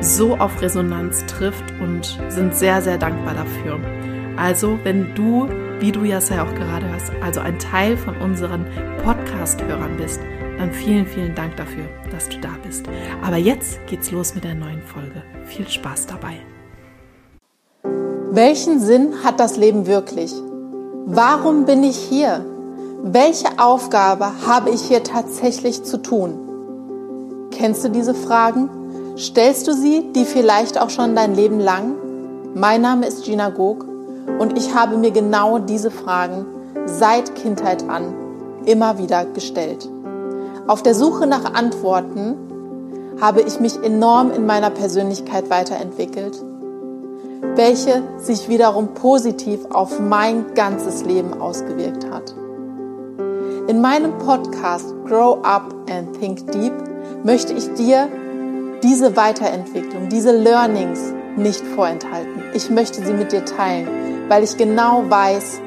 so auf Resonanz trifft und sind sehr, sehr dankbar dafür. Also, wenn du, wie du ja auch gerade hörst, also ein Teil von unseren Podcast-Hörern bist, dann vielen, vielen Dank dafür, dass du da bist. Aber jetzt geht's los mit der neuen Folge. Viel Spaß dabei. Welchen Sinn hat das Leben wirklich? Warum bin ich hier? Welche Aufgabe habe ich hier tatsächlich zu tun? Kennst du diese Fragen? Stellst du sie, die vielleicht auch schon dein Leben lang? Mein Name ist Gina Gog und ich habe mir genau diese Fragen seit Kindheit an immer wieder gestellt. Auf der Suche nach Antworten habe ich mich enorm in meiner Persönlichkeit weiterentwickelt, welche sich wiederum positiv auf mein ganzes Leben ausgewirkt hat. In meinem Podcast Grow Up and Think Deep möchte ich dir diese Weiterentwicklung, diese Learnings nicht vorenthalten. Ich möchte sie mit dir teilen, weil ich genau weiß,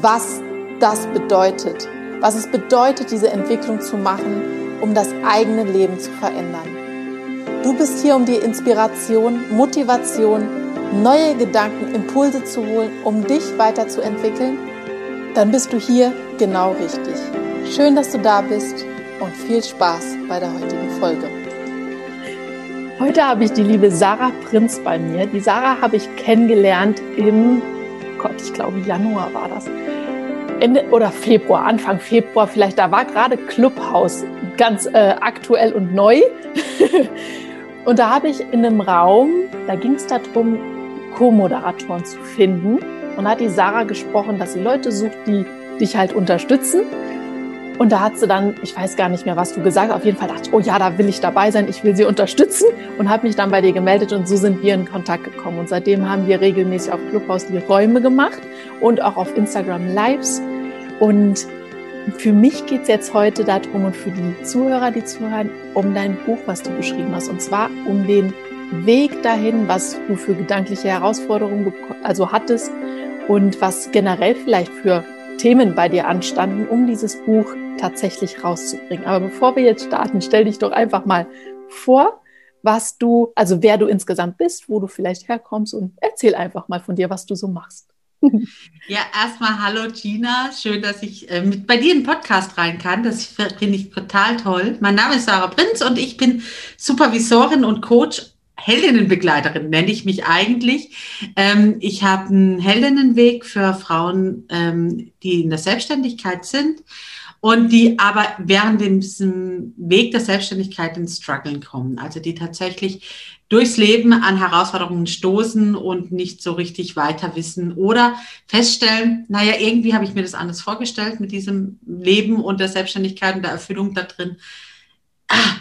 was das bedeutet, was es bedeutet, diese Entwicklung zu machen, um das eigene Leben zu verändern. Du bist hier, um dir Inspiration, Motivation, neue Gedanken, Impulse zu holen, um dich weiterzuentwickeln. Dann bist du hier genau richtig. Schön, dass du da bist und viel Spaß bei der heutigen Folge. Heute habe ich die liebe Sarah Prinz bei mir. Die Sarah habe ich kennengelernt im, Gott, ich glaube Januar war das. Ende oder Februar, Anfang Februar vielleicht, da war gerade Clubhouse ganz äh, aktuell und neu. und da habe ich in einem Raum, da ging es darum, Co-Moderatoren zu finden. Und da hat die Sarah gesprochen, dass sie Leute sucht, die dich halt unterstützen und da hat sie dann, ich weiß gar nicht mehr, was du gesagt hast, auf jeden Fall dachte ich, oh ja, da will ich dabei sein, ich will sie unterstützen und habe mich dann bei dir gemeldet und so sind wir in Kontakt gekommen. Und seitdem haben wir regelmäßig auf Clubhaus die Räume gemacht und auch auf Instagram Lives. Und für mich geht es jetzt heute darum und für die Zuhörer, die zuhören, um dein Buch, was du geschrieben hast. Und zwar um den Weg dahin, was du für gedankliche Herausforderungen also hattest und was generell vielleicht für Themen bei dir anstanden, um dieses Buch tatsächlich rauszubringen. Aber bevor wir jetzt starten, stell dich doch einfach mal vor, was du, also wer du insgesamt bist, wo du vielleicht herkommst und erzähl einfach mal von dir, was du so machst. Ja, erstmal hallo Gina, schön, dass ich äh, mit bei dir in den Podcast rein kann. Das finde ich total toll. Mein Name ist Sarah Prinz und ich bin Supervisorin und Coach Heldinnenbegleiterin nenne ich mich eigentlich. Ähm, ich habe einen Heldinnenweg für Frauen, ähm, die in der Selbstständigkeit sind und die aber während diesem Weg der Selbstständigkeit ins Struggeln kommen. Also die tatsächlich durchs Leben an Herausforderungen stoßen und nicht so richtig weiter wissen oder feststellen, naja, irgendwie habe ich mir das anders vorgestellt mit diesem Leben und der Selbstständigkeit und der Erfüllung da drin. Ah,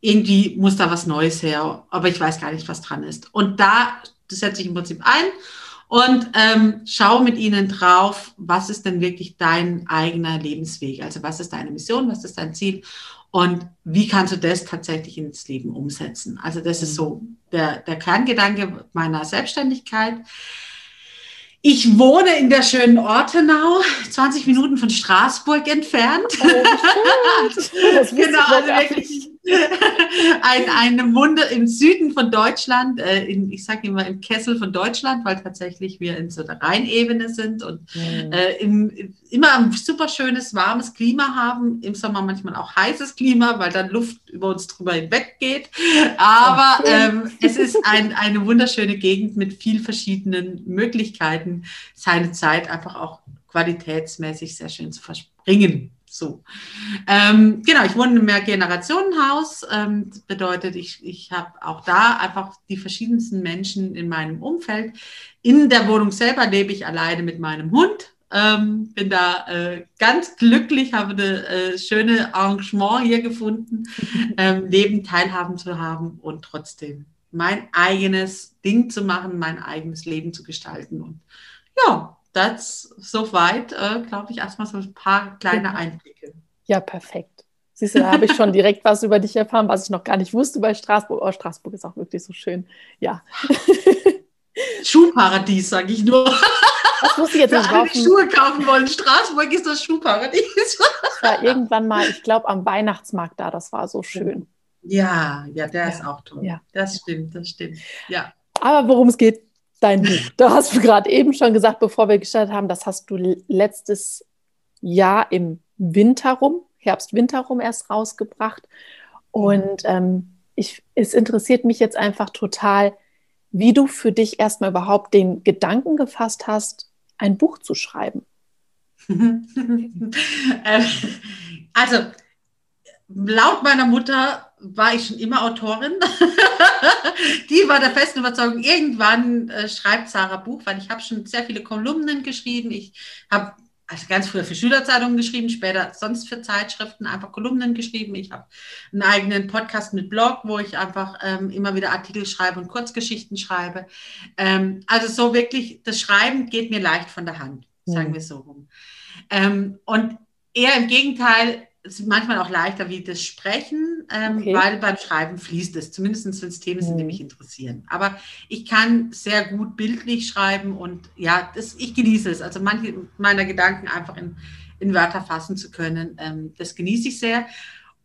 irgendwie muss da was Neues her, aber ich weiß gar nicht, was dran ist. Und da setze ich im Prinzip ein und ähm, schau mit ihnen drauf, was ist denn wirklich dein eigener Lebensweg? Also was ist deine Mission, was ist dein Ziel und wie kannst du das tatsächlich ins Leben umsetzen? Also das ist so der, der Kerngedanke meiner Selbstständigkeit. Ich wohne in der schönen Ortenau, 20 Minuten von Straßburg entfernt. Oh, genau, also wirklich ein, eine Wunder im Süden von Deutschland, äh, in, ich sage immer im Kessel von Deutschland, weil tatsächlich wir in so der Rheinebene sind und mhm. äh, im, immer ein super schönes, warmes Klima haben. Im Sommer manchmal auch heißes Klima, weil dann Luft über uns drüber hinweg geht. Aber ähm, es ist ein, eine wunderschöne Gegend mit viel verschiedenen Möglichkeiten, seine Zeit einfach auch qualitätsmäßig sehr schön zu verspringen. So. Ähm, genau, ich wohne in einem Mehrgenerationenhaus. Ähm, das bedeutet, ich, ich habe auch da einfach die verschiedensten Menschen in meinem Umfeld. In der Wohnung selber lebe ich alleine mit meinem Hund. Ähm, bin da äh, ganz glücklich, habe eine äh, schöne Arrangement hier gefunden, ähm, Leben teilhaben zu haben und trotzdem mein eigenes Ding zu machen, mein eigenes Leben zu gestalten. Und ja, das soweit, äh, glaube ich, erstmal so ein paar kleine Einblicke. Ja, perfekt. Siehst du, da habe ich schon direkt was über dich erfahren, was ich noch gar nicht wusste bei Straßburg. Oh, Straßburg ist auch wirklich so schön. Ja. Schuhparadies, sage ich nur. Das muss ich jetzt nicht kaufen. Schuhe kaufen wollen. Straßburg ist das Schuhparadies. Ich war irgendwann mal, ich glaube, am Weihnachtsmarkt da. Das war so schön. Ja, ja, der ja. ist auch toll. Ja. Das stimmt, das stimmt. Ja. Aber worum es geht, dein Buch. Da hast du gerade eben schon gesagt, bevor wir gestartet haben, das hast du letztes Jahr im Winter rum, Herbst, Winter rum erst rausgebracht. Und ähm, ich, es interessiert mich jetzt einfach total, wie du für dich erstmal überhaupt den Gedanken gefasst hast, ein Buch zu schreiben. Ähm, also, laut meiner Mutter war ich schon immer Autorin. die war der festen Überzeugung, irgendwann äh, schreibt Sarah Buch, weil ich habe schon sehr viele Kolumnen geschrieben. Ich habe also ganz früher für Schülerzeitungen geschrieben, später sonst für Zeitschriften einfach Kolumnen geschrieben. Ich habe einen eigenen Podcast mit Blog, wo ich einfach ähm, immer wieder Artikel schreibe und Kurzgeschichten schreibe. Ähm, also so wirklich, das Schreiben geht mir leicht von der Hand, sagen mhm. wir so rum. Ähm, und eher im Gegenteil, es ist manchmal auch leichter wie das Sprechen, ähm, okay. weil beim Schreiben fließt es, zumindest wenn es Themen sind, die mhm. mich interessieren. Aber ich kann sehr gut bildlich schreiben und ja, das, ich genieße es. Also manche meiner Gedanken einfach in, in Wörter fassen zu können, ähm, das genieße ich sehr.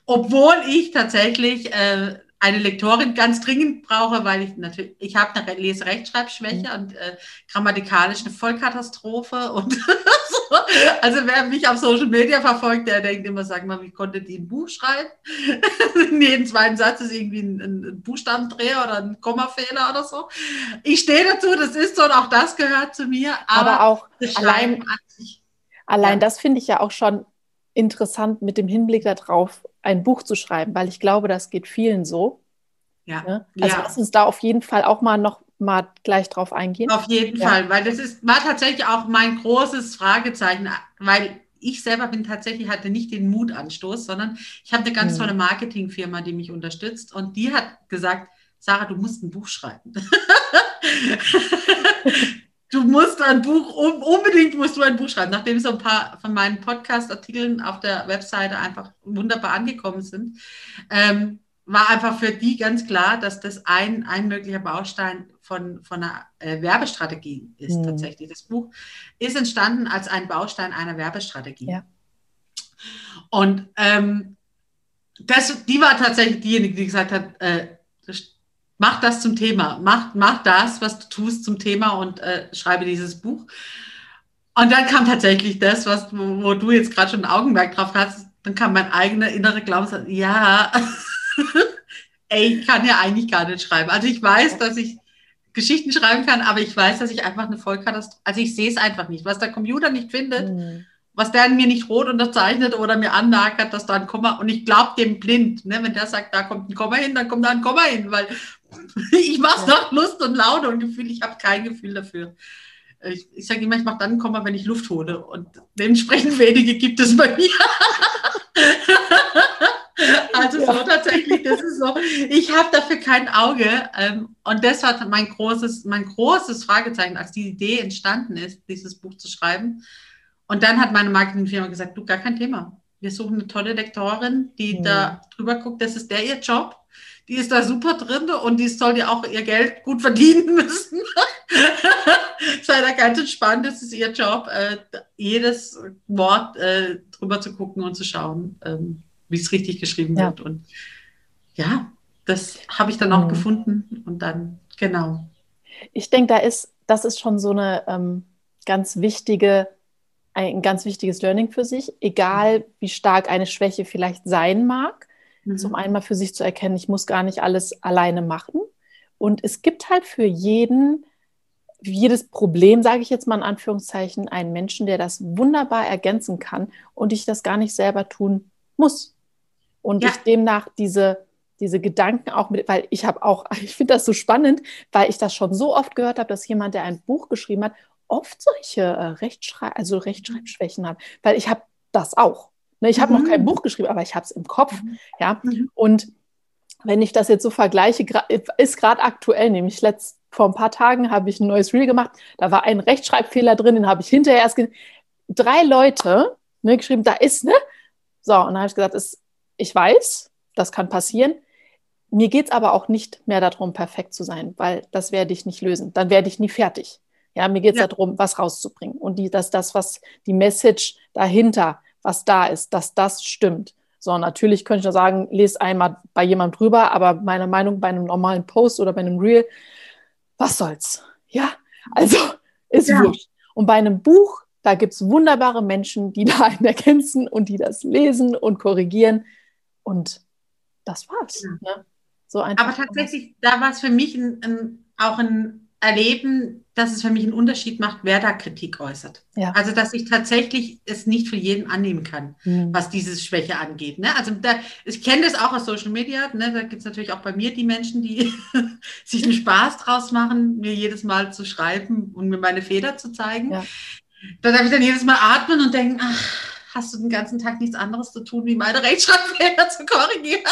Obwohl ich tatsächlich äh, eine Lektorin ganz dringend brauche, weil ich natürlich, ich habe eine Leserechtschreibschwäche mhm. und äh, grammatikalisch eine Vollkatastrophe und so. Also wer mich auf Social Media verfolgt, der denkt immer, sag mal, wie konnte die ein Buch schreiben? In jedem zweiten Satz ist irgendwie ein, ein Buchstabendreher oder ein Kommafehler oder so. Ich stehe dazu, das ist so und auch das gehört zu mir. Aber, aber auch allein, sich, allein ja. das finde ich ja auch schon interessant mit dem Hinblick darauf, ein Buch zu schreiben, weil ich glaube, das geht vielen so. Ja. Ne? Also ja. lass uns da auf jeden Fall auch mal noch mal gleich drauf eingehen. Auf jeden ja. Fall, weil das ist, war tatsächlich auch mein großes Fragezeichen, weil ich selber bin tatsächlich, hatte nicht den Mutanstoß, sondern ich habe eine ganz mhm. tolle Marketingfirma, die mich unterstützt und die hat gesagt, Sarah, du musst ein Buch schreiben. du musst ein Buch, unbedingt musst du ein Buch schreiben, nachdem so ein paar von meinen Podcast-Artikeln auf der Webseite einfach wunderbar angekommen sind. Ähm, war einfach für die ganz klar, dass das ein, ein möglicher Baustein von, von einer äh, Werbestrategie ist mhm. tatsächlich. Das Buch ist entstanden als ein Baustein einer Werbestrategie. Ja. Und ähm, das, die war tatsächlich diejenige, die gesagt hat, äh, mach das zum Thema, mach, mach das, was du tust zum Thema und äh, schreibe dieses Buch. Und dann kam tatsächlich das, was, wo, wo du jetzt gerade schon ein Augenmerk drauf hast, dann kam mein eigener innerer Glaubenssatz, ja, ey, ich kann ja eigentlich gar nicht schreiben. Also ich weiß, dass ich Geschichten schreiben kann, aber ich weiß, dass ich einfach eine Vollkatastrophe, also ich sehe es einfach nicht. Was der Computer nicht findet, mhm was der mir nicht rot unterzeichnet oder mir annagert, dass da ein Komma, und ich glaube dem blind, ne, wenn der sagt, da kommt ein Komma hin, dann kommt da ein Komma hin, weil ich mache es ja. nach Lust und Laune und Gefühl, ich habe kein Gefühl dafür. Ich, ich sage immer, ich mache dann Komma, wenn ich Luft hole und dementsprechend wenige gibt es bei mir. also ja. so tatsächlich, das ist so, ich habe dafür kein Auge ähm, und das war mein großes, mein großes Fragezeichen, als die Idee entstanden ist, dieses Buch zu schreiben und dann hat meine Marketingfirma gesagt, du, gar kein Thema. Wir suchen eine tolle Lektorin, die mhm. da drüber guckt, das ist der ihr Job. Die ist da super drin und die soll ja auch ihr Geld gut verdienen müssen. Sei da ganz entspannt, das ist ihr Job, äh, jedes Wort äh, drüber zu gucken und zu schauen, ähm, wie es richtig geschrieben ja. wird. Und ja, das habe ich dann auch mhm. gefunden und dann, genau. Ich denke, da ist, das ist schon so eine ähm, ganz wichtige, ein ganz wichtiges Learning für sich, egal wie stark eine Schwäche vielleicht sein mag. Mhm. Zum einen mal für sich zu erkennen, ich muss gar nicht alles alleine machen. Und es gibt halt für jeden, jedes Problem, sage ich jetzt mal in Anführungszeichen, einen Menschen, der das wunderbar ergänzen kann und ich das gar nicht selber tun muss. Und ja. ich demnach diese diese Gedanken auch mit, weil ich habe auch, ich finde das so spannend, weil ich das schon so oft gehört habe, dass jemand, der ein Buch geschrieben hat, oft solche äh, Rechtschrei also Rechtschreibschwächen hat, weil ich habe das auch. Ne? Ich habe mhm. noch kein mhm. Buch geschrieben, aber ich habe es im Kopf, mhm. ja. Mhm. Und wenn ich das jetzt so vergleiche, ist gerade aktuell, nämlich letzt, vor ein paar Tagen habe ich ein neues Reel gemacht, da war ein Rechtschreibfehler drin, den habe ich hinterher erst drei Leute ne, geschrieben, da ist, ne? So, und dann habe ich gesagt, ist, ich weiß, das kann passieren. Mir geht es aber auch nicht mehr darum, perfekt zu sein, weil das werde ich nicht lösen. Dann werde ich nie fertig. Ja, mir geht es ja. darum, was rauszubringen. Und die, dass das, was die Message dahinter, was da ist, dass das stimmt. So, natürlich könnte ich nur sagen, lese einmal bei jemandem drüber, aber meine Meinung bei einem normalen Post oder bei einem Reel, was soll's? Ja, also ist ja. wurscht. Und bei einem Buch, da gibt es wunderbare Menschen, die da einen ergänzen und die das lesen und korrigieren. Und das war's. Ja. Ne? So. Aber tatsächlich, da war es für mich ein, ein, auch ein Erleben, dass es für mich einen Unterschied macht, wer da Kritik äußert. Ja. Also, dass ich tatsächlich es nicht für jeden annehmen kann, mhm. was diese Schwäche angeht. Ne? Also, da, ich kenne das auch aus Social Media. Ne? Da gibt es natürlich auch bei mir die Menschen, die sich einen Spaß draus machen, mir jedes Mal zu schreiben und mir meine Feder zu zeigen. Ja. Da darf ich dann jedes Mal atmen und denken, ach, hast du den ganzen Tag nichts anderes zu tun, wie meine Rechtschreibfehler zu korrigieren.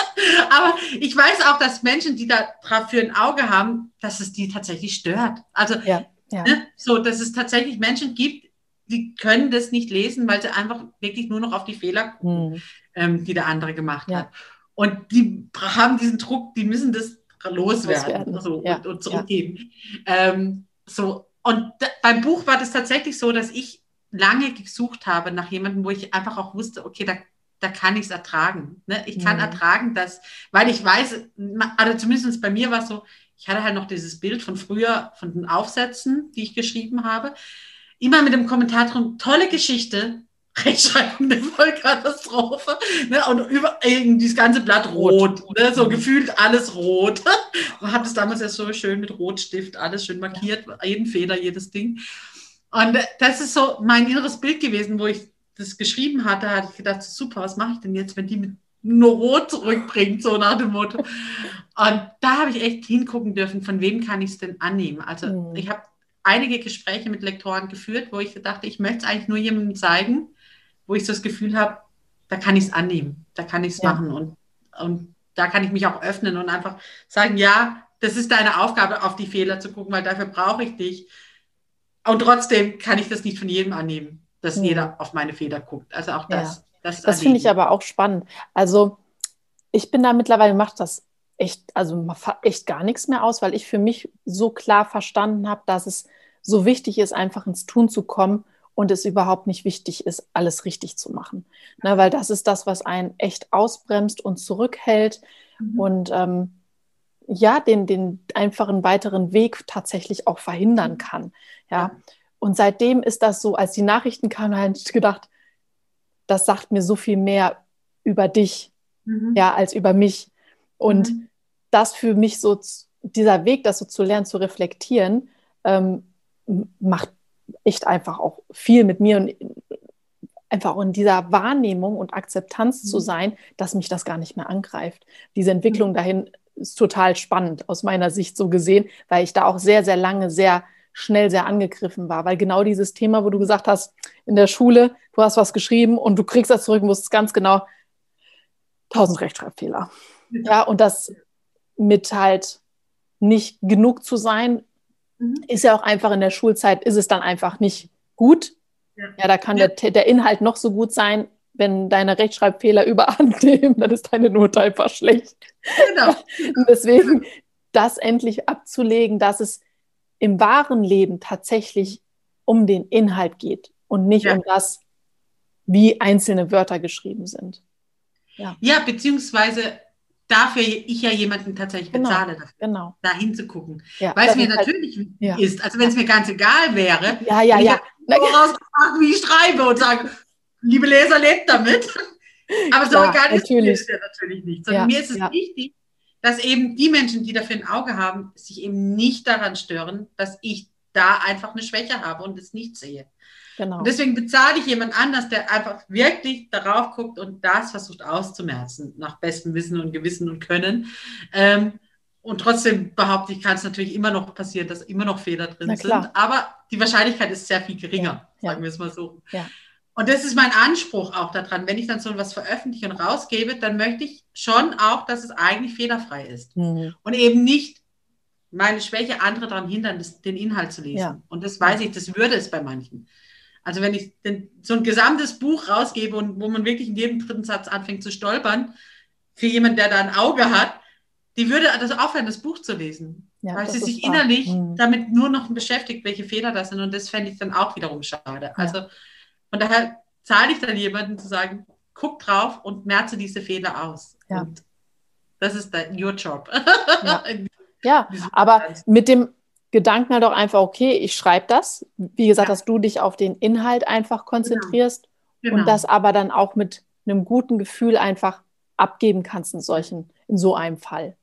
Aber ich weiß auch, dass Menschen, die da dafür ein Auge haben, dass es die tatsächlich stört. Also ja, ja. Ne, so, dass es tatsächlich Menschen gibt, die können das nicht lesen, weil sie einfach wirklich nur noch auf die Fehler gucken, hm. ähm, die der andere gemacht ja. hat. Und die haben diesen Druck, die müssen das loswerden, loswerden. So, und, und, zurückgeben. Ähm, so. Und beim Buch war das tatsächlich so, dass ich lange gesucht habe nach jemandem, wo ich einfach auch wusste, okay, da, da kann ich es ertragen. Ne? Ich kann mhm. ertragen, dass, weil ich weiß, also zumindest bei mir war es so, ich hatte halt noch dieses Bild von früher, von den Aufsätzen, die ich geschrieben habe. Immer mit dem Kommentar drum, tolle Geschichte, Rechtschreibung eine Vollkatastrophe. Ne? Und über das ganze Blatt rot. rot ne? So mhm. gefühlt alles rot. Man hat es damals ja so schön mit Rotstift alles schön markiert, jeden Feder, jedes Ding. Und das ist so mein inneres Bild gewesen, wo ich das geschrieben hatte, hatte ich gedacht, super, was mache ich denn jetzt, wenn die mit nur Rot zurückbringt, so nach dem Motto. Und da habe ich echt hingucken dürfen, von wem kann ich es denn annehmen. Also mhm. ich habe einige Gespräche mit Lektoren geführt, wo ich dachte, ich möchte es eigentlich nur jemandem zeigen, wo ich so das Gefühl habe, da kann ich es annehmen, da kann ich es ja. machen und, und da kann ich mich auch öffnen und einfach sagen, ja, das ist deine Aufgabe, auf die Fehler zu gucken, weil dafür brauche ich dich. Und trotzdem kann ich das nicht von jedem annehmen, dass hm. jeder auf meine Feder guckt. Also auch das. Ja. Das, das finde ich aber auch spannend. Also ich bin da mittlerweile, macht das echt, also echt gar nichts mehr aus, weil ich für mich so klar verstanden habe, dass es so wichtig ist, einfach ins Tun zu kommen und es überhaupt nicht wichtig ist, alles richtig zu machen. Ne, weil das ist das, was einen echt ausbremst und zurückhält mhm. und ähm, ja, den, den einfachen weiteren Weg tatsächlich auch verhindern mhm. kann. Ja. Und seitdem ist das so, als die Nachrichten kamen, habe ich gedacht, das sagt mir so viel mehr über dich, mhm. ja, als über mich. Und mhm. das für mich so, dieser Weg, das so zu lernen, zu reflektieren, ähm, macht echt einfach auch viel mit mir und einfach auch in dieser Wahrnehmung und Akzeptanz mhm. zu sein, dass mich das gar nicht mehr angreift. Diese Entwicklung mhm. dahin ist total spannend aus meiner Sicht so gesehen, weil ich da auch sehr, sehr lange sehr schnell sehr angegriffen war, weil genau dieses Thema, wo du gesagt hast, in der Schule, du hast was geschrieben und du kriegst das zurück und wusstest ganz genau, tausend Rechtschreibfehler. Ja, und das mit halt nicht genug zu sein, mhm. ist ja auch einfach in der Schulzeit, ist es dann einfach nicht gut. Ja, ja da kann ja. Der, der Inhalt noch so gut sein, wenn deine Rechtschreibfehler überhand nehmen, dann ist deine Note einfach schlecht. Genau. Und deswegen das endlich abzulegen, dass es im wahren Leben tatsächlich um den Inhalt geht und nicht ja. um das, wie einzelne Wörter geschrieben sind. Ja, ja beziehungsweise dafür ich ja jemanden tatsächlich Genau, bezahle, dafür, Genau. da hinzugucken. Ja, Weil es mir halt- natürlich ja. ist, also wenn es mir ganz egal wäre, Ja, ja, ja. ich jetzt vorausgefragt, wie ich schreibe und sage, liebe Leser, lebt damit. Aber so Klar, egal ist natürlich. es ja natürlich nicht. Sondern Ja, mir ist es ja. wichtig, dass eben die Menschen, die dafür ein Auge haben, sich eben nicht daran stören, dass ich da einfach eine Schwäche habe und es nicht sehe. Genau. Und deswegen bezahle ich jemand anders, der einfach wirklich darauf guckt und das versucht auszumerzen, nach bestem Wissen und Gewissen und Können. Ähm, und trotzdem behaupte ich, kann es natürlich immer noch passieren, dass immer noch Fehler drin sind. Aber die Wahrscheinlichkeit ist sehr viel geringer, Ja, ja. sagen wir es mal so. Ja. Und das ist mein Anspruch auch daran. Wenn ich dann so etwas veröffentliche und rausgebe, dann möchte ich schon auch, dass es eigentlich fehlerfrei ist. Mhm. Und eben nicht meine Schwäche andere daran hindern, das, den Inhalt zu lesen. Ja. Und das weiß ich, das würde es bei manchen. Also wenn ich den, so ein gesamtes Buch rausgebe und wo man wirklich in jedem dritten Satz anfängt zu stolpern, für jemanden, der da ein Auge hat, die würde das aufhören, das Buch zu lesen. Ja, weil sie sich wahr. innerlich Mhm. damit nur noch beschäftigt, welche Fehler das sind. Und das fände ich dann auch wiederum schade. Also von daher zahle ich dann jemanden zu sagen, guck drauf und merze diese Fehler aus. Ja. Und das ist dein, your job. Ja. Ja, aber mit dem Gedanken halt auch einfach, okay, ich schreibe das. Wie gesagt, Ja. dass du dich auf den Inhalt einfach konzentrierst Genau. und das aber dann auch mit einem guten Gefühl einfach abgeben kannst in solchen, in so einem Fall.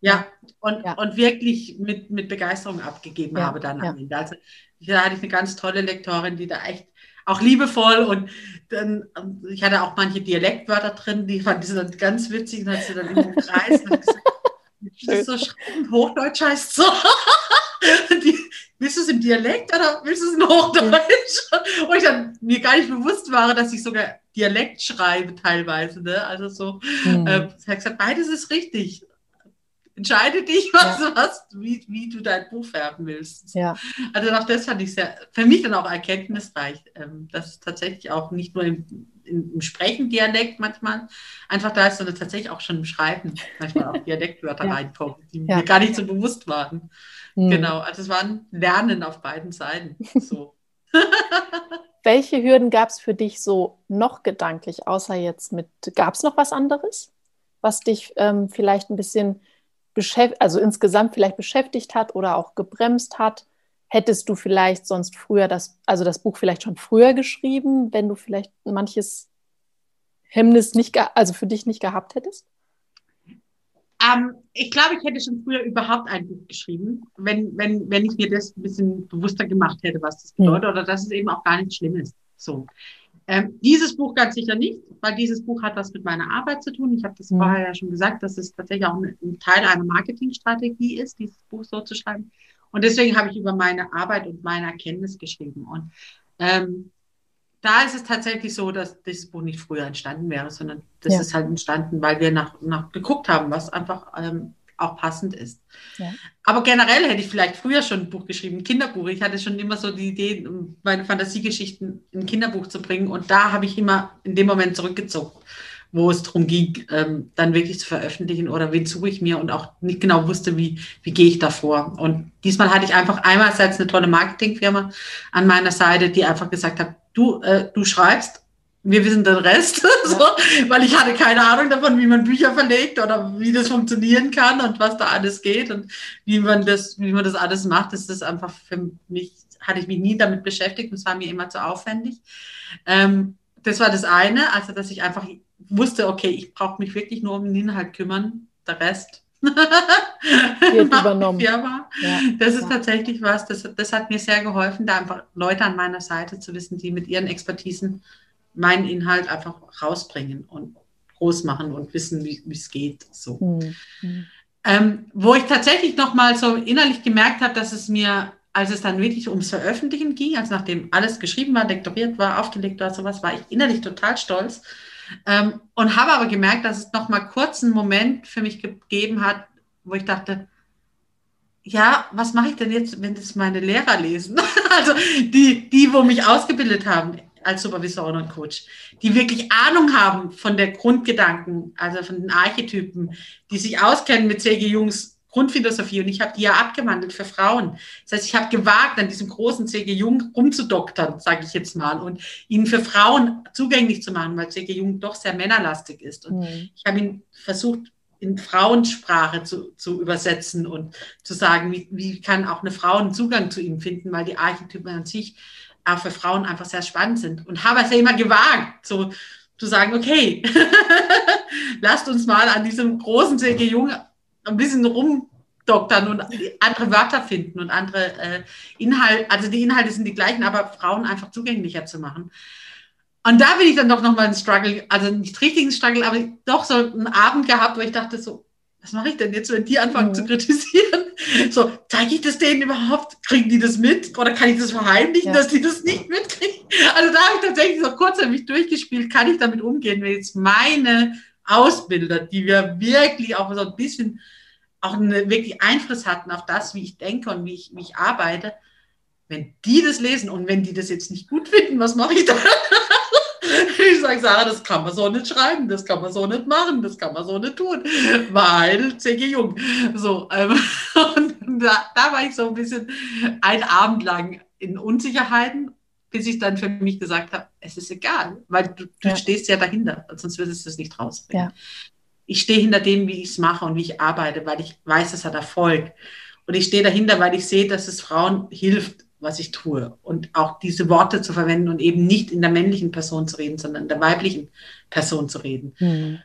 Ja, und, Ja. und wirklich mit, mit Begeisterung abgegeben Ja, habe dann am Ende. Also da hatte ich eine ganz tolle Lektorin, die da echt auch liebevoll und dann, ähm, ich hatte auch manche Dialektwörter drin, die fand sie dann ganz witzig und hat sie dann im Kreis und gesagt, das ist so schreckend, Hochdeutsch heißt so. Die, willst du es im Dialekt oder willst du es in Hochdeutsch? Und ich dann mir gar nicht bewusst war, dass ich sogar Dialekt schreibe teilweise. Ne? Also so, Mhm. äh, ich habe gesagt, beides ist richtig. Entscheide dich, was du hast, wie, wie du dein Buch färben willst. Ja, Also auch das fand ich sehr, für mich dann auch erkenntnisreich, ähm, dass es tatsächlich auch nicht nur im, im, im Sprechen Dialekt manchmal einfach da ist, sondern tatsächlich auch schon im Schreiben manchmal auch Dialektwörter Ja. reinkommen, die Ja. mir gar nicht so bewusst waren. Mhm. Genau, also es war ein Lernen auf beiden Seiten. So. Welche Hürden gab es für dich so noch gedanklich, außer jetzt mit, gab es noch was anderes, was dich ähm, vielleicht ein bisschen beschäftigt, also insgesamt vielleicht beschäftigt hat oder auch gebremst hat? Hättest du vielleicht sonst früher das, also das Buch vielleicht schon früher geschrieben, wenn du vielleicht manches Hemmnis nicht, also für dich nicht gehabt hättest? Ähm, ich glaube, ich hätte schon früher überhaupt ein Buch geschrieben, wenn, wenn, wenn ich mir das ein bisschen bewusster gemacht hätte, was das bedeutet, oder dass es eben auch gar nicht schlimm ist. So. Ähm, dieses Buch ganz sicher nicht, weil dieses Buch hat was mit meiner Arbeit zu tun. Ich habe das Mhm. vorher ja schon gesagt, dass es tatsächlich auch ein, ein Teil einer Marketingstrategie ist, dieses Buch so zu schreiben. Und deswegen habe ich über meine Arbeit und meine Erkenntnis geschrieben. Und ähm, da ist es tatsächlich so, dass dieses Buch nicht früher entstanden wäre, sondern das Ja. ist halt entstanden, weil wir nach, nach geguckt haben, was einfach ähm, auch passend ist. Ja. Aber generell hätte ich vielleicht früher schon ein Buch geschrieben, ein Kinderbuch. Ich hatte schon immer so die Idee, meine Fantasiegeschichten in ein Kinderbuch zu bringen. Und da habe ich immer in dem Moment zurückgezogen, wo es darum ging, ähm, dann wirklich zu veröffentlichen oder wen suche ich mir und auch nicht genau wusste, wie, wie gehe ich da vor. Und diesmal hatte ich einfach einerseits eine tolle Marketingfirma an meiner Seite, die einfach gesagt hat, du, äh, du schreibst, wir wissen den Rest, so, weil ich hatte keine Ahnung davon, wie man Bücher verlegt oder wie das funktionieren kann und was da alles geht und wie man das, wie man das alles macht. Das ist einfach für mich, hatte ich mich nie damit beschäftigt und es war mir immer zu aufwendig. Ähm, das war das eine, also dass ich einfach wusste, okay, ich brauche mich wirklich nur um den Inhalt kümmern, der Rest Wird übernommen. Ja. Das ist Ja. tatsächlich was, das, das hat mir sehr geholfen, da einfach Leute an meiner Seite zu wissen, die mit ihren Expertisen meinen Inhalt einfach rausbringen und groß machen und wissen, wie es geht. So. Mhm. Ähm, wo ich tatsächlich nochmal so innerlich gemerkt habe, dass es mir, als es dann wirklich ums Veröffentlichen ging, also nachdem alles geschrieben war, lektoriert war, aufgelegt war, sowas, war ich innerlich total stolz. Ähm, und habe aber gemerkt, dass es nochmal kurz einen Moment für mich gegeben hat, wo ich dachte, ja, was mache ich denn jetzt, wenn das meine Lehrer lesen? also die, die, wo mich ausgebildet haben als Supervisorin und Coach, die wirklich Ahnung haben von der Grundgedanken, also von den Archetypen, die sich auskennen mit C.G. Jungs Grundphilosophie und ich habe die ja abgewandelt für Frauen. Das heißt, ich habe gewagt, an diesem großen C.G. Jung rumzudoktern, sage ich jetzt mal, und ihn für Frauen zugänglich zu machen, weil C.G. Jung doch sehr männerlastig ist. Und Mhm. ich habe ihn versucht, in Frauensprache zu, zu übersetzen und zu sagen, wie, wie kann auch eine Frau einen Zugang zu ihm finden, weil die Archetypen an sich auch für Frauen einfach sehr spannend sind. Und habe es ja immer gewagt, so zu sagen, okay, lasst uns mal an diesem großen C.G. Jung ein bisschen rumdoktern und andere Wörter finden und andere äh, Inhalte, also die Inhalte sind die gleichen, aber Frauen einfach zugänglicher zu machen. Und da bin ich dann doch nochmal ein Struggle, also nicht richtigen Struggle, aber doch so einen Abend gehabt, wo ich dachte so, was mache ich denn jetzt, wenn die anfangen mhm. zu kritisieren? So, zeige ich das denen überhaupt? Kriegen die das mit? Oder kann ich das verheimlichen, ja. dass die das nicht mitkriegen? Also da habe ich tatsächlich so kurz an mich durchgespielt, kann ich damit umgehen, wenn jetzt meine Ausbilder, die wir wirklich auch so ein bisschen auch eine, wirklich Einfluss hatten auf das, wie ich denke und wie ich, wie ich arbeite, wenn die das lesen und wenn die das jetzt nicht gut finden, was mache ich dann? Ich sage, Sarah, das kann man so nicht schreiben, das kann man so nicht machen, das kann man so nicht tun, weil C.G. Jung. So, ähm, und da, da war ich so ein bisschen ein Abend lang in Unsicherheiten, bis ich dann für mich gesagt habe, es ist egal, weil du, du ja. stehst ja dahinter, sonst würdest du es nicht rausbringen. Ja. Ich stehe hinter dem, wie ich es mache und wie ich arbeite, weil ich weiß, es hat Erfolg. Und ich stehe dahinter, weil ich sehe, dass es Frauen hilft, was ich tue. Und auch diese Worte zu verwenden und eben nicht in der männlichen Person zu reden, sondern in der weiblichen Person zu reden. Mhm.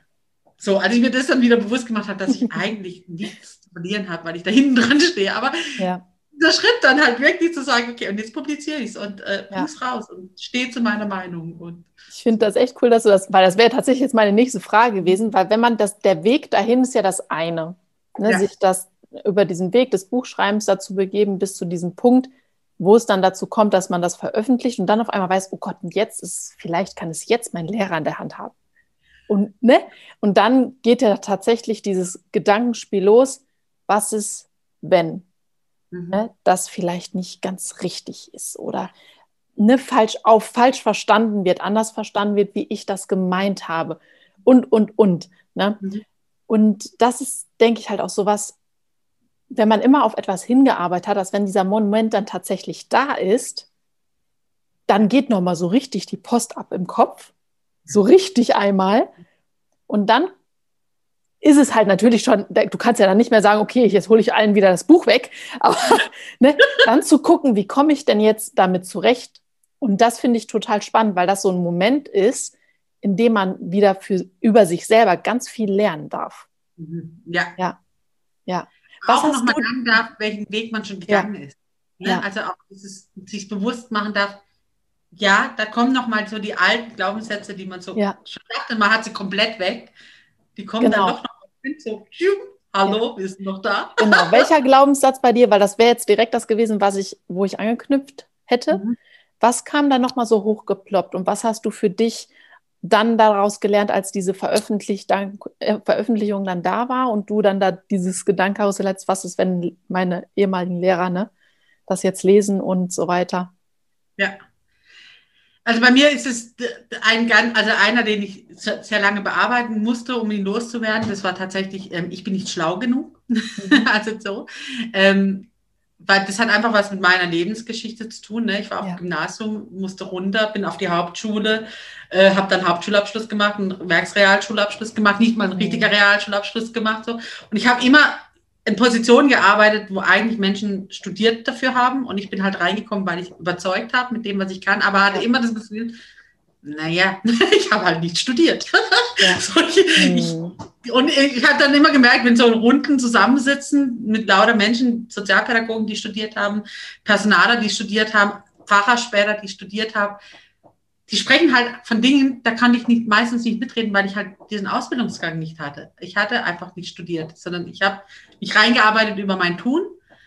So, als ich mir das dann wieder bewusst gemacht habe, dass ich eigentlich nichts zu verlieren habe, weil ich da hinten dran stehe. Aber ja. der Schritt dann halt wirklich zu sagen, okay, und jetzt publiziere ich es und äh, ja. es raus und stehe zu meiner Meinung. Und ich finde das echt cool, dass du das, weil das wäre tatsächlich jetzt meine nächste Frage gewesen, weil wenn man das, der Weg dahin ist ja das eine, ne, ja. sich das über diesen Weg des Buchschreibens dazu begeben, bis zu diesem Punkt, wo es dann dazu kommt, dass man das veröffentlicht und dann auf einmal weiß, oh Gott, und jetzt ist, vielleicht kann es jetzt mein Lehrer in der Hand haben. Und, ne? und dann geht ja tatsächlich dieses Gedankenspiel los, was ist, wenn mhm. ne, das vielleicht nicht ganz richtig ist oder ne, falsch auf falsch verstanden wird, anders verstanden wird, wie ich das gemeint habe. Und, und, und. Ne? Mhm. Und das ist, denke ich, halt auch so was, wenn man immer auf etwas hingearbeitet hat, dass wenn dieser Moment dann tatsächlich da ist, dann geht nochmal so richtig die Post ab im Kopf, so richtig einmal. Und dann ist es halt natürlich schon, du kannst ja dann nicht mehr sagen, okay, jetzt hole ich allen wieder das Buch weg, aber ne, dann zu gucken, wie komme ich denn jetzt damit zurecht? Und das finde ich total spannend, weil das so ein Moment ist, in dem man wieder für, über sich selber ganz viel lernen darf. Mhm. Ja. Ja. Ja was auch nochmal sagen darf, welchen Weg man schon gegangen ja. ist. Ne? Ja. Also auch dieses, sich bewusst machen darf, ja, da kommen nochmal so die alten Glaubenssätze, die man so ja. schon dachte, man hat sie komplett weg. Die kommen genau. dann doch noch so, hallo, ja. wir sind noch da. Genau, welcher Glaubenssatz bei dir, weil das wäre jetzt direkt das gewesen, was ich, wo ich angeknüpft hätte. Mhm. Was kam da nochmal so hochgeploppt und was hast du für dich dann daraus gelernt, als diese äh, Veröffentlichung dann da war und du dann da dieses Gedankenkarussell hast, was ist, wenn meine ehemaligen Lehrer ne, das jetzt lesen und so weiter? Ja. Also bei mir ist es ein also einer, den ich sehr lange bearbeiten musste, um ihn loszuwerden. Das war tatsächlich, ähm, ich bin nicht schlau genug. Mhm. also so. Ähm, weil das hat einfach was mit meiner Lebensgeschichte zu tun. Ne? Ich war auf ja. dem Gymnasium, musste runter, bin auf die Hauptschule, äh, habe dann Hauptschulabschluss gemacht, einen Werksrealschulabschluss gemacht, nicht mal ein mhm. richtiger Realschulabschluss gemacht. So. Und ich habe immer in Positionen gearbeitet, wo eigentlich Menschen studiert dafür haben. Und ich bin halt reingekommen, weil ich überzeugt habe mit dem, was ich kann, aber hatte immer das Gefühl, naja, ich habe halt nicht studiert. Ja. so, ich, ich, mhm. Und ich habe dann immer gemerkt, wenn so Runden zusammensitzen mit lauter Menschen, Sozialpädagogen, die studiert haben, Personaler, die studiert haben, Pfarrer später, die studiert haben, die sprechen halt von Dingen, da kann ich nicht, meistens nicht mitreden, weil ich halt diesen Ausbildungsgang nicht hatte. Ich hatte einfach nicht studiert, sondern ich habe mich reingearbeitet über mein Tun.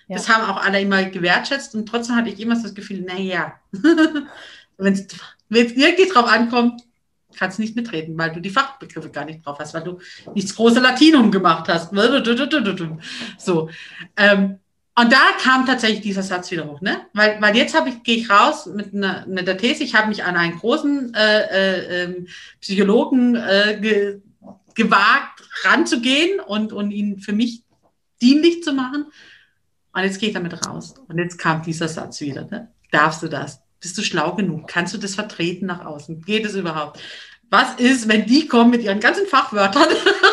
Ja. Das haben auch alle immer gewertschätzt und trotzdem hatte ich immer so das Gefühl, naja, wenn es wirklich drauf ankommt, kannst nicht mitreden, weil du die Fachbegriffe gar nicht drauf hast, weil du nichts große Latinum gemacht hast. So. Ähm, und da kam tatsächlich dieser Satz wieder hoch, ne? Weil, weil jetzt habe ich, gehe ich raus mit einer, mit der These, ich habe mich an einen großen äh, äh, ähm, Psychologen äh, ge, gewagt, ranzugehen und, und ihn für mich dienlich zu machen. Und jetzt gehe ich damit raus. Und jetzt kam dieser Satz wieder, ne? Darfst du das? Bist du schlau genug? Kannst du das vertreten nach außen? Geht es überhaupt? Was ist, wenn die kommen mit ihren ganzen Fachwörtern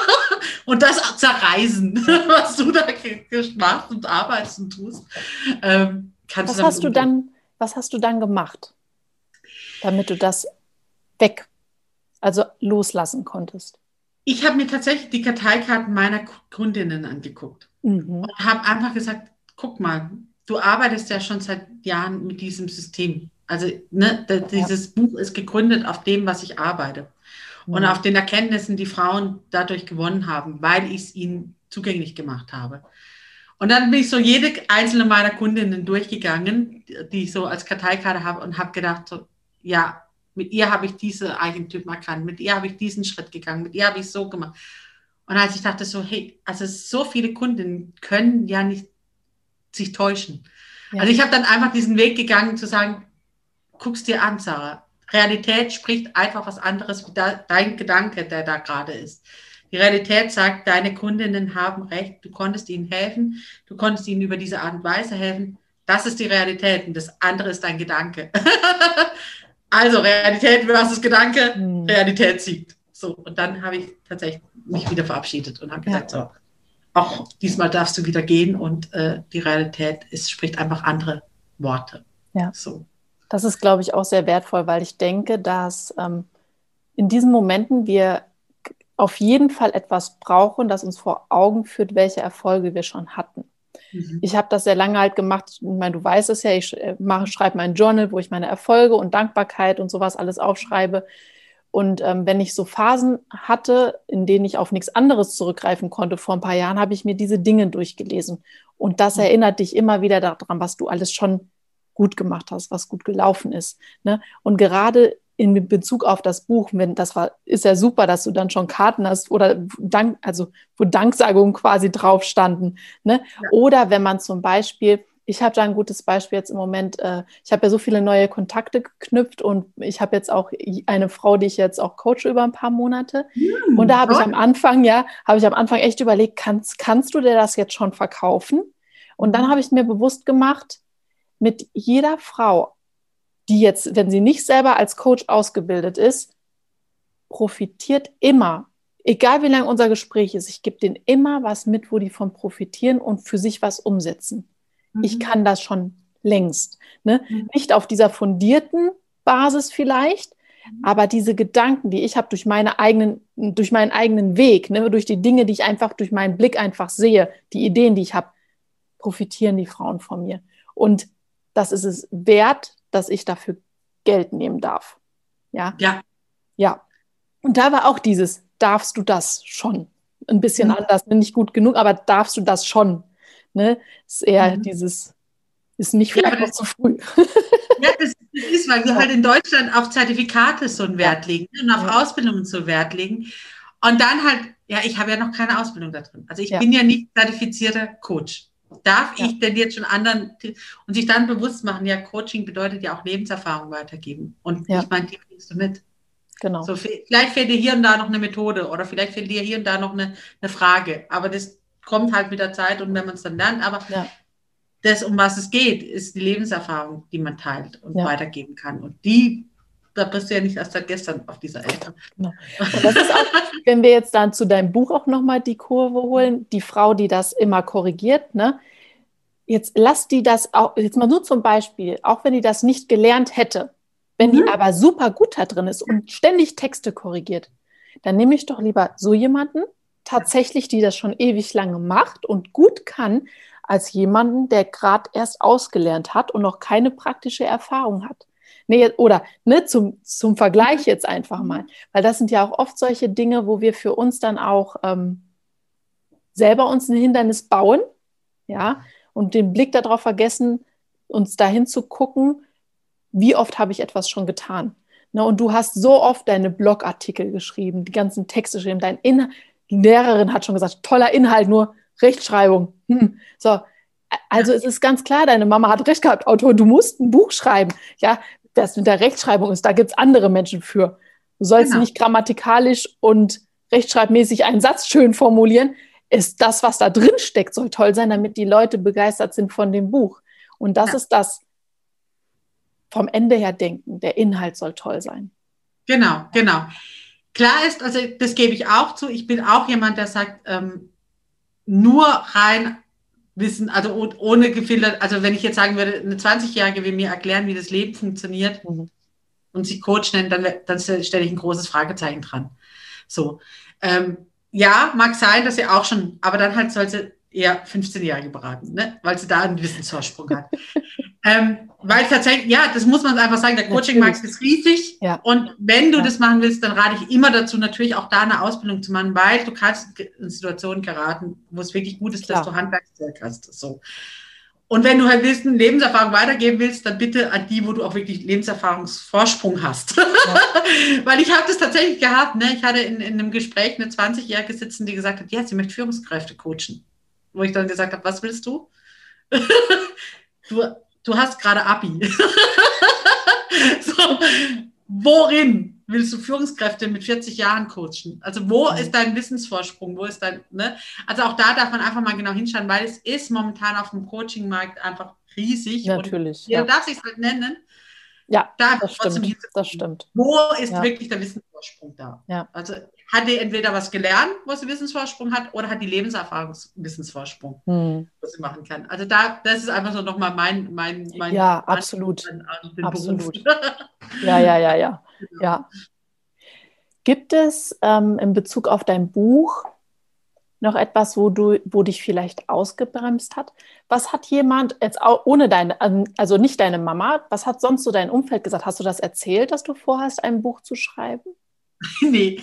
und das zerreißen, was du da machst und arbeitest und tust. Ähm, was hast du dann, was hast du dann gemacht, damit du das weg, also loslassen konntest? Ich habe mir tatsächlich die Karteikarten meiner Kundinnen angeguckt mhm. und habe einfach gesagt, guck mal, du arbeitest ja schon seit Jahren mit diesem System. Also ne, da, dieses ja. Buch ist gegründet auf dem, was ich arbeite mhm. und auf den Erkenntnissen, die Frauen dadurch gewonnen haben, weil ich es ihnen zugänglich gemacht habe. Und dann bin ich so jede einzelne meiner Kundinnen durchgegangen, die ich so als Karteikarte habe und habe gedacht, so, ja, mit ihr habe ich diese Eigentypen erkannt, mit ihr habe ich diesen Schritt gegangen, mit ihr habe ich so gemacht. Und als ich dachte so, hey, also so viele Kundinnen können ja nicht sich täuschen. Ja. Also ich habe dann einfach diesen Weg gegangen zu sagen, guck's dir an, Sarah. Realität spricht einfach was anderes wie da, dein Gedanke, der da gerade ist. Die Realität sagt, deine Kundinnen haben recht, du konntest ihnen helfen, du konntest ihnen über diese Art und Weise helfen. Das ist die Realität und das andere ist dein Gedanke. also Realität versus Gedanke, hm. Realität siegt. So, und dann habe ich tatsächlich mich wieder verabschiedet und habe ja. gesagt, so, auch diesmal darfst du wieder gehen und äh, die Realität ist, spricht einfach andere Worte. Ja. So. Das ist, glaube ich, auch sehr wertvoll, weil ich denke, dass ähm, in diesen Momenten wir auf jeden Fall etwas brauchen, das uns vor Augen führt, welche Erfolge wir schon hatten. Mhm. Ich habe das sehr lange halt gemacht. Ich meine, du weißt es ja, ich äh, mache, schreibe mein Journal, wo ich meine Erfolge und Dankbarkeit und sowas alles aufschreibe. Und ähm, wenn ich so Phasen hatte, in denen ich auf nichts anderes zurückgreifen konnte, vor ein paar Jahren habe ich mir diese Dinge durchgelesen. Und das mhm. erinnert dich immer wieder daran, was du alles schon gut gemacht hast, was gut gelaufen ist. Ne? Und gerade in Bezug auf das Buch, wenn das war, ist ja super, dass du dann schon Karten hast oder Dank, also wo Danksagungen quasi drauf standen. Ne? Ja. Oder wenn man zum Beispiel ich habe da ein gutes Beispiel jetzt im Moment. Äh, ich habe ja so viele neue Kontakte geknüpft und ich habe jetzt auch eine Frau, die ich jetzt auch coache über ein paar Monate. Mm, und da habe ich am Anfang, ja, habe ich am Anfang echt überlegt, kannst, kannst du dir das jetzt schon verkaufen? Und dann mhm. habe ich mir bewusst gemacht, mit jeder Frau, die jetzt, wenn sie nicht selber als Coach ausgebildet ist, profitiert immer egal wie lang unser Gespräch ist, ich gebe denen immer was mit, wo die von profitieren und für sich was umsetzen. Mhm. Ich kann das schon längst. Ne? Mhm. Nicht auf dieser fundierten Basis vielleicht, mhm. aber diese Gedanken, die ich habe durch meine eigenen, durch meinen eigenen Weg, ne? durch die Dinge, die ich einfach durch meinen Blick einfach sehe, die Ideen, die ich habe, profitieren die Frauen von mir. Und das ist es wert, dass ich dafür Geld nehmen darf. Ja. Ja. Ja. Und da war auch dieses, darfst du das schon? Ein bisschen mhm. anders, nicht gut genug, aber darfst du das schon? Ne? Ist eher mhm. dieses, ist nicht vielleicht ja, noch zu früh. Ja, das ist, weil wir ja. halt in Deutschland auf Zertifikate so einen Wert legen und auf ja. Ausbildungen so Wert legen. Und dann halt, ja, ich habe ja noch keine Ausbildung da drin. Also ich bin ja nicht zertifizierter Coach. Darf ich denn jetzt schon anderen und sich dann bewusst machen, ja, Coaching bedeutet ja auch Lebenserfahrung weitergeben. Und ich meine, die bringst du mit. Genau. So, vielleicht fehlt dir hier und da noch eine Methode oder vielleicht fehlt dir hier und da noch eine, eine Frage. Aber das kommt halt mit der Zeit und wenn man es dann lernt. Aber ja. das, um was es geht, ist die Lebenserfahrung, die man teilt und ja. weitergeben kann. Und die, da bist du ja nicht erst seit gestern auf dieser Erde. Genau. Das ist auch, wenn wir jetzt dann zu deinem Buch auch nochmal die Kurve holen, die Frau, die das immer korrigiert, ne? Jetzt lass die das auch, jetzt mal nur zum Beispiel, auch wenn die das nicht gelernt hätte, wenn mhm. die aber super gut da drin ist und ständig Texte korrigiert, dann nehme ich doch lieber so jemanden, tatsächlich, die das schon ewig lange macht und gut kann, als jemanden, der gerade erst ausgelernt hat und noch keine praktische Erfahrung hat. Nee, oder ne, zum, zum Vergleich jetzt einfach mal, weil das sind ja auch oft solche Dinge, wo wir für uns dann auch ähm, selber uns ein Hindernis bauen, ja, und den Blick darauf vergessen, uns dahin zu gucken, wie oft habe ich etwas schon getan. Ne, und du hast so oft deine Blogartikel geschrieben, die ganzen Texte geschrieben, dein Inhalt, die Lehrerin hat schon gesagt, toller Inhalt, nur Rechtschreibung. Hm. So, also es ist ganz klar, deine Mama hat recht gehabt, Autor, du musst ein Buch schreiben. Ja, das mit der Rechtschreibung ist, da gibt es andere Menschen für. Du sollst genau. nicht grammatikalisch und rechtschreibmäßig einen Satz schön formulieren. Ist das, was da drin steckt, soll toll sein, damit die Leute begeistert sind von dem Buch. Und das ja. ist das vom Ende her denken. Der Inhalt soll toll sein. Genau, genau. klar ist, also das gebe ich auch zu, ich bin auch jemand, der sagt, ähm, nur rein Wissen, also ohne gefiltert, also wenn ich jetzt sagen würde, eine 20-Jährige will mir erklären, wie das Leben funktioniert mhm. und sich Coach nennt, dann, dann stelle ich ein großes Fragezeichen dran. So. Ähm, ja, mag sein, dass sie auch schon, aber dann halt sollte eher 15-Jährige beraten, ne? weil sie da einen Wissensvorsprung hat. ähm, weil tatsächlich, ja, das muss man einfach sagen, der Coaching-Markt ist riesig. Ja. Und wenn du ja. das machen willst, dann rate ich immer dazu, natürlich auch da eine Ausbildung zu machen, weil du kannst in Situationen geraten, wo es wirklich gut ist, Klar. dass du Handwerkszeug hast. So. Und wenn du halt willst, eine Lebenserfahrung weitergeben willst, dann bitte an die, wo du auch wirklich Lebenserfahrungsvorsprung hast. Ja. Weil ich habe das tatsächlich gehabt. Ne? Ich hatte in, in einem Gespräch eine 20-Jährige sitzen, die gesagt hat, ja, sie möchte Führungskräfte coachen. Wo ich dann gesagt habe, was willst du? du, du hast gerade Abi. so, worin? willst du Führungskräfte mit 40 Jahren coachen? Also wo mhm. ist dein Wissensvorsprung? Wo ist dein, ne? Also auch da darf man einfach mal genau hinschauen, weil es ist momentan auf dem Coachingmarkt einfach riesig. Natürlich. jeder ja. darf sich halt nennen. Ja, da das stimmt. Das stimmt. Wo ist ja. wirklich der Wissensvorsprung da? Ja. Also hat die entweder was gelernt, wo sie Wissensvorsprung hat, oder hat die Lebenserfahrung Wissensvorsprung, hm. was sie machen kann. Also da, das ist einfach so nochmal mein, mein, mein Ja, absolut. An, an absolut. ja, ja, ja, ja. Genau. ja. Gibt es ähm, in Bezug auf dein Buch noch etwas, wo du, wo dich vielleicht ausgebremst hat? Was hat jemand jetzt auch ohne deine, ähm, also nicht deine Mama, was hat sonst so dein Umfeld gesagt? Hast du das erzählt, dass du vorhast, ein Buch zu schreiben? Nee.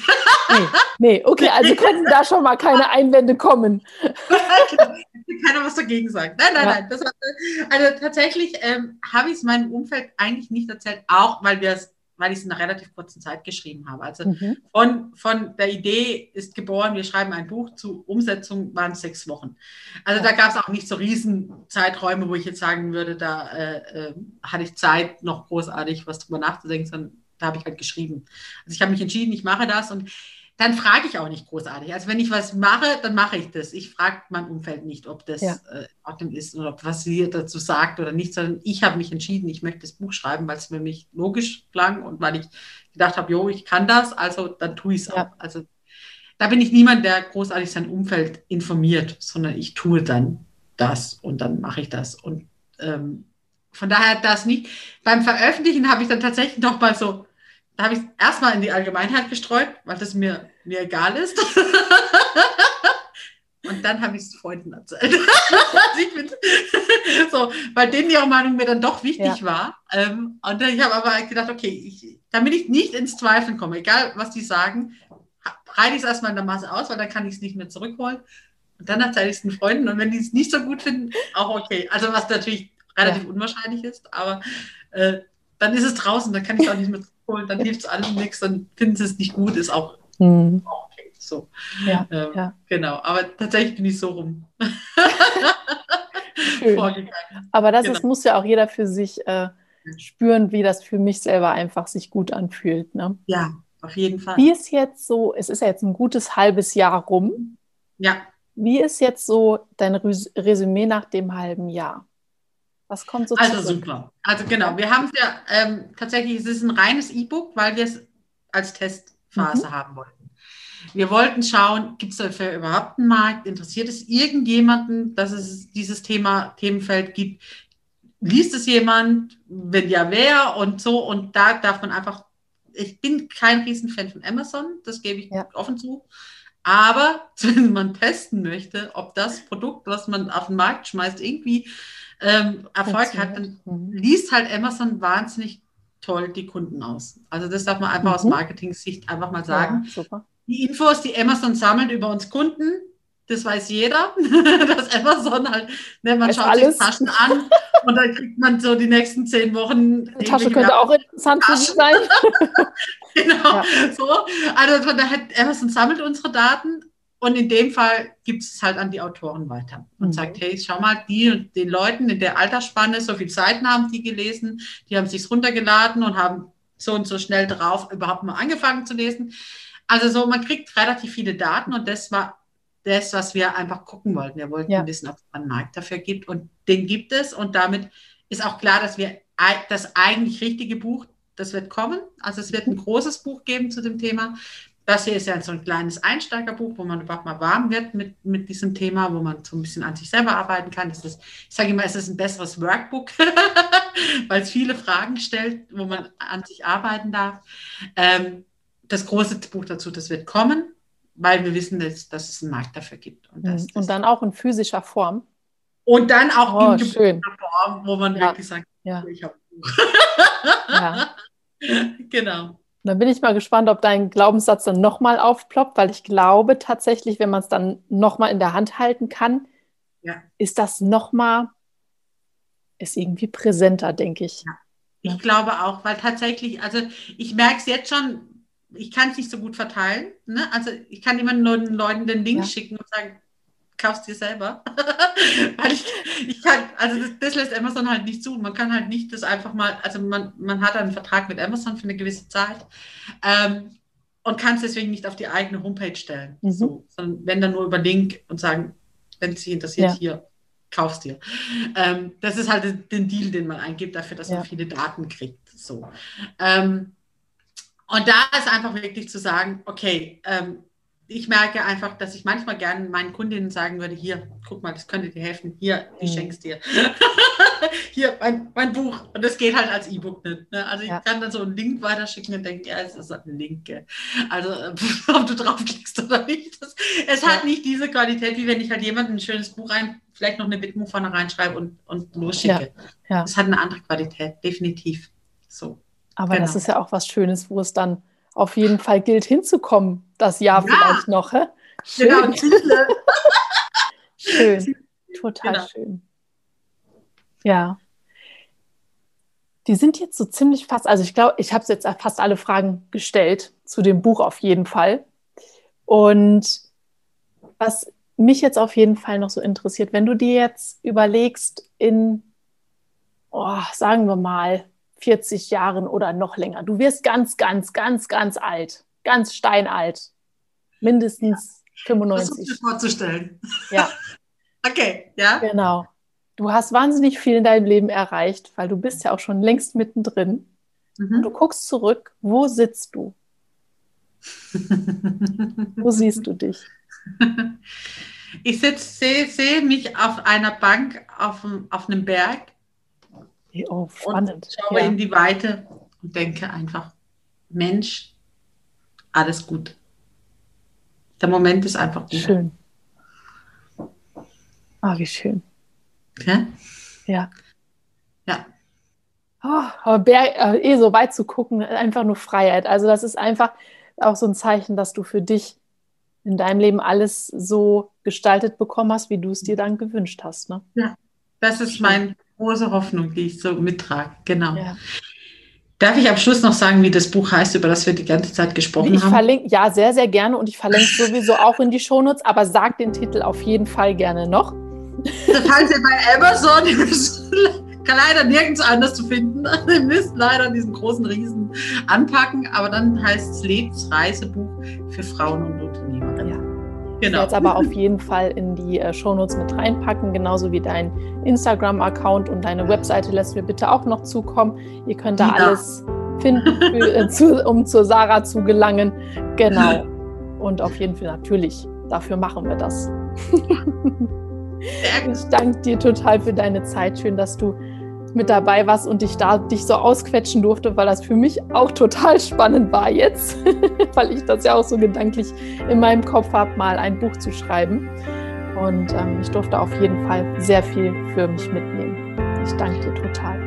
nee. Nee, okay, also könnten da schon mal keine Einwände kommen. Keiner was dagegen sagt. Nein, nein, ja. nein. Hat, also tatsächlich ähm, habe ich es meinem Umfeld eigentlich nicht erzählt, auch weil wir es weil ich es in einer relativ kurzen Zeit geschrieben habe. Also mhm. von, von der Idee ist geboren, wir schreiben ein Buch, zu Umsetzung waren es sechs Wochen. Also da gab es auch nicht so riesen Zeiträume, wo ich jetzt sagen würde, da äh, äh, hatte ich Zeit, noch großartig was drüber nachzudenken, sondern da habe ich halt geschrieben. Also ich habe mich entschieden, ich mache das und dann frage ich auch nicht großartig. Also wenn ich was mache, dann mache ich das. Ich frage mein Umfeld nicht, ob das ja. äh, Ordnung ist oder ob was sie dazu sagt oder nicht, sondern ich habe mich entschieden, ich möchte das Buch schreiben, weil es für mich logisch klang und weil ich gedacht habe, jo, ich kann das, also dann tue ich es ja. auch. Also da bin ich niemand, der großartig sein Umfeld informiert, sondern ich tue dann das und dann mache ich das. Und ähm, von daher das nicht. Beim Veröffentlichen habe ich dann tatsächlich noch mal so da habe ich es erstmal in die Allgemeinheit gestreut, weil das mir, mir egal ist. Und dann habe ich es Freunden erzählt. so, weil denen ihre Meinung mir dann doch wichtig ja. war. Ähm, und ich habe aber gedacht, okay, ich, damit ich nicht ins Zweifeln komme, egal was die sagen, breite ich es erstmal in der Masse aus, weil dann kann ich es nicht mehr zurückholen. Und dann erzähle ich es den Freunden. Und wenn die es nicht so gut finden, auch okay. Also was natürlich relativ ja. unwahrscheinlich ist, aber äh, dann ist es draußen, dann kann ich es auch nicht mehr holen, dann hilft es allen nichts, dann finden sie es nicht gut, ist auch, mhm. okay. So. Ja, ähm, ja. Genau, aber tatsächlich bin ich so rum. aber das genau. ist, muss ja auch jeder für sich äh, spüren, wie das für mich selber einfach sich gut anfühlt. Ne? Ja, auf jeden Fall. Wie ist jetzt so, es ist ja jetzt ein gutes halbes Jahr rum. Ja. Wie ist jetzt so dein Resümee nach dem halben Jahr? Was kommt so Also zurück? super. Also genau, wir haben es ja ähm, tatsächlich, es ist ein reines E-Book, weil wir es als Testphase mhm. haben wollten. Wir wollten schauen, gibt es dafür überhaupt einen Markt? Interessiert es irgendjemanden, dass es dieses Thema, Themenfeld gibt? Liest es jemand? Wenn ja, wer? Und so. Und da darf man einfach, ich bin kein Riesenfan von Amazon, das gebe ich ja. offen zu. Aber wenn man testen möchte, ob das Produkt, was man auf den Markt schmeißt, irgendwie ähm, Erfolg hat, dann mhm. liest halt Amazon wahnsinnig toll die Kunden aus. Also das darf man einfach mhm. aus Marketing-Sicht einfach mal sagen. Ja, die Infos, die Amazon sammelt über uns Kunden, das weiß jeder, dass Amazon halt, ne, man schaut alles. sich Taschen an und dann kriegt man so die nächsten zehn Wochen. Die Tasche könnte auch interessant für Sie sein. genau, ja. so. Also von daher, Amazon sammelt unsere Daten und in dem Fall gibt es halt an die Autoren weiter und mhm. sagt, hey, schau mal, die und den Leuten in der Altersspanne, so viel Seiten haben die gelesen, die haben sich runtergeladen und haben so und so schnell drauf überhaupt mal angefangen zu lesen. Also so, man kriegt relativ viele Daten und das war das, was wir einfach gucken wollten. Wir wollten ja. wissen, ob es einen Markt dafür gibt und den gibt es und damit ist auch klar, dass wir das eigentlich richtige Buch, das wird kommen. Also es wird ein großes Buch geben zu dem Thema das hier ist ja so ein kleines Einsteigerbuch, wo man überhaupt mal warm wird mit, mit diesem Thema, wo man so ein bisschen an sich selber arbeiten kann. Das ist, ich sage immer, es ist ein besseres Workbook, weil es viele Fragen stellt, wo man an sich arbeiten darf. Ähm, das große Buch dazu, das wird kommen, weil wir wissen, dass, dass es einen Markt dafür gibt. Und, das, mhm. und dann auch in physischer Form. Und dann auch oh, in schön. Form, wo man ja. wirklich sagt, ja. ich habe ein Buch. ja. Genau. Dann bin ich mal gespannt, ob dein Glaubenssatz dann nochmal aufploppt, weil ich glaube tatsächlich, wenn man es dann nochmal in der Hand halten kann, ja. ist das nochmal, ist irgendwie präsenter, denke ich. Ja. Ich glaube auch, weil tatsächlich, also ich merke es jetzt schon, ich kann es nicht so gut verteilen. Ne? Also ich kann immer nur den Leuten den Link ja. schicken und sagen, kaufst dir selber. Weil ich, ich kann, also das, das, lässt Amazon halt nicht zu. Man kann halt nicht das einfach mal, also man, man hat einen Vertrag mit Amazon für eine gewisse Zeit ähm, und kann es deswegen nicht auf die eigene Homepage stellen. Mhm. So, sondern wenn dann nur über Link und sagen, wenn es dich interessiert, ja. hier, kaufst dir. Ähm, das ist halt den Deal, den man eingibt, dafür, dass ja. man viele Daten kriegt. So. Ähm, und da ist einfach wirklich zu sagen, okay, ähm, ich merke einfach, dass ich manchmal gerne meinen Kundinnen sagen würde, hier, guck mal, das könnte dir helfen, hier, ich mhm. schenk's dir. hier, mein, mein Buch. Und das geht halt als E-Book nicht. Ne? Also ich ja. kann dann so einen Link weiterschicken und denke, ja, es ist ein Link. Also ob du draufklickst oder nicht. Das, es ja. hat nicht diese Qualität, wie wenn ich halt jemandem ein schönes Buch rein, vielleicht noch eine Widmung vorne reinschreibe und, und losschicke. Ja. Das hat eine andere Qualität, definitiv. So. Aber genau. das ist ja auch was Schönes, wo es dann auf jeden Fall gilt, hinzukommen, das Jahr ja. vielleicht noch. Hä? Schön. Genau, schön, total genau. schön. Ja. Die sind jetzt so ziemlich fast, also ich glaube, ich habe jetzt fast alle Fragen gestellt zu dem Buch auf jeden Fall. Und was mich jetzt auf jeden Fall noch so interessiert, wenn du dir jetzt überlegst, in, oh, sagen wir mal, 40 Jahren oder noch länger. Du wirst ganz, ganz, ganz, ganz alt, ganz steinalt. Mindestens ja. 95. Das ist vorzustellen. Ja. okay, ja. Genau. Du hast wahnsinnig viel in deinem Leben erreicht, weil du bist ja auch schon längst mittendrin. Mhm. Du guckst zurück, wo sitzt du? wo siehst du dich? Ich sehe seh mich auf einer Bank auf, auf einem Berg Oh, spannend. Und schaue ja. in die Weite und denke einfach, Mensch, alles gut. Der Moment ist einfach gut. Schön. Ah, wie schön. Ja? Ja. Ja. Oh, aber Berg, äh, eh so weit zu gucken, einfach nur Freiheit. Also das ist einfach auch so ein Zeichen, dass du für dich in deinem Leben alles so gestaltet bekommen hast, wie du es dir dann gewünscht hast. Ne? Ja, das ist mein große Hoffnung, die ich so mittrage. Genau. Ja. Darf ich am Schluss noch sagen, wie das Buch heißt, über das wir die ganze Zeit gesprochen ich haben? Verlinke, ja, sehr, sehr gerne und ich verlinke sowieso auch in die Shownotes, aber sag den Titel auf jeden Fall gerne noch. Das heißt ja bei Amazon, kann leider nirgends anders zu finden. Ihr müsst leider diesen großen Riesen anpacken, aber dann heißt es Lebensreisebuch für Frauen und. Genau. Ich werde aber auf jeden Fall in die äh, Shownotes mit reinpacken, genauso wie dein Instagram-Account und deine Webseite lässt mir bitte auch noch zukommen. Ihr könnt da ja. alles finden, für, äh, zu, um zur Sarah zu gelangen. Genau. Und auf jeden Fall natürlich, dafür machen wir das. ich danke dir total für deine Zeit. Schön, dass du mit dabei warst und dich da dich so ausquetschen durfte, weil das für mich auch total spannend war jetzt, weil ich das ja auch so gedanklich in meinem Kopf habe, mal ein Buch zu schreiben. Und ähm, ich durfte auf jeden Fall sehr viel für mich mitnehmen. Ich danke dir total.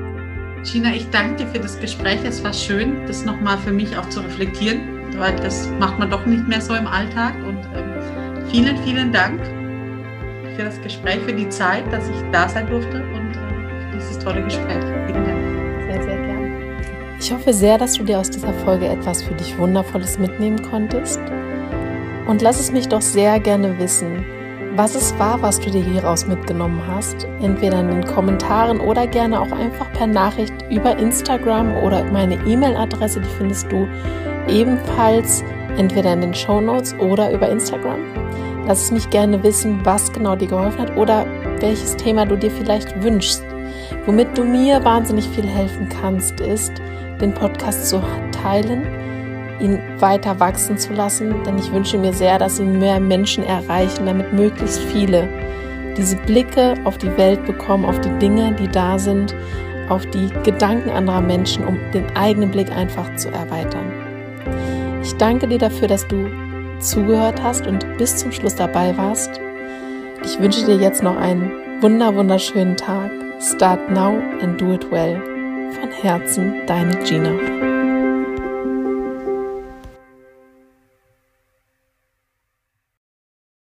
Gina, ich danke dir für das Gespräch. Es war schön, das nochmal für mich auch zu reflektieren, weil das macht man doch nicht mehr so im Alltag. Und ähm, vielen, vielen Dank für das Gespräch, für die Zeit, dass ich da sein durfte und dieses tolle Gespräch. Vielen Dank. Sehr, sehr gerne. Ich hoffe sehr, dass du dir aus dieser Folge etwas für dich Wundervolles mitnehmen konntest. Und lass es mich doch sehr gerne wissen, was es war, was du dir hieraus mitgenommen hast. Entweder in den Kommentaren oder gerne auch einfach per Nachricht über Instagram oder meine E-Mail-Adresse, die findest du ebenfalls entweder in den Show Notes oder über Instagram. Lass es mich gerne wissen, was genau dir geholfen hat oder welches Thema du dir vielleicht wünschst. Womit du mir wahnsinnig viel helfen kannst, ist, den Podcast zu teilen, ihn weiter wachsen zu lassen, denn ich wünsche mir sehr, dass ihn mehr Menschen erreichen, damit möglichst viele diese Blicke auf die Welt bekommen, auf die Dinge, die da sind, auf die Gedanken anderer Menschen, um den eigenen Blick einfach zu erweitern. Ich danke dir dafür, dass du zugehört hast und bis zum Schluss dabei warst. Ich wünsche dir jetzt noch einen wunder wunderschönen Tag. Start now and do it well. Von Herzen, deine Gina.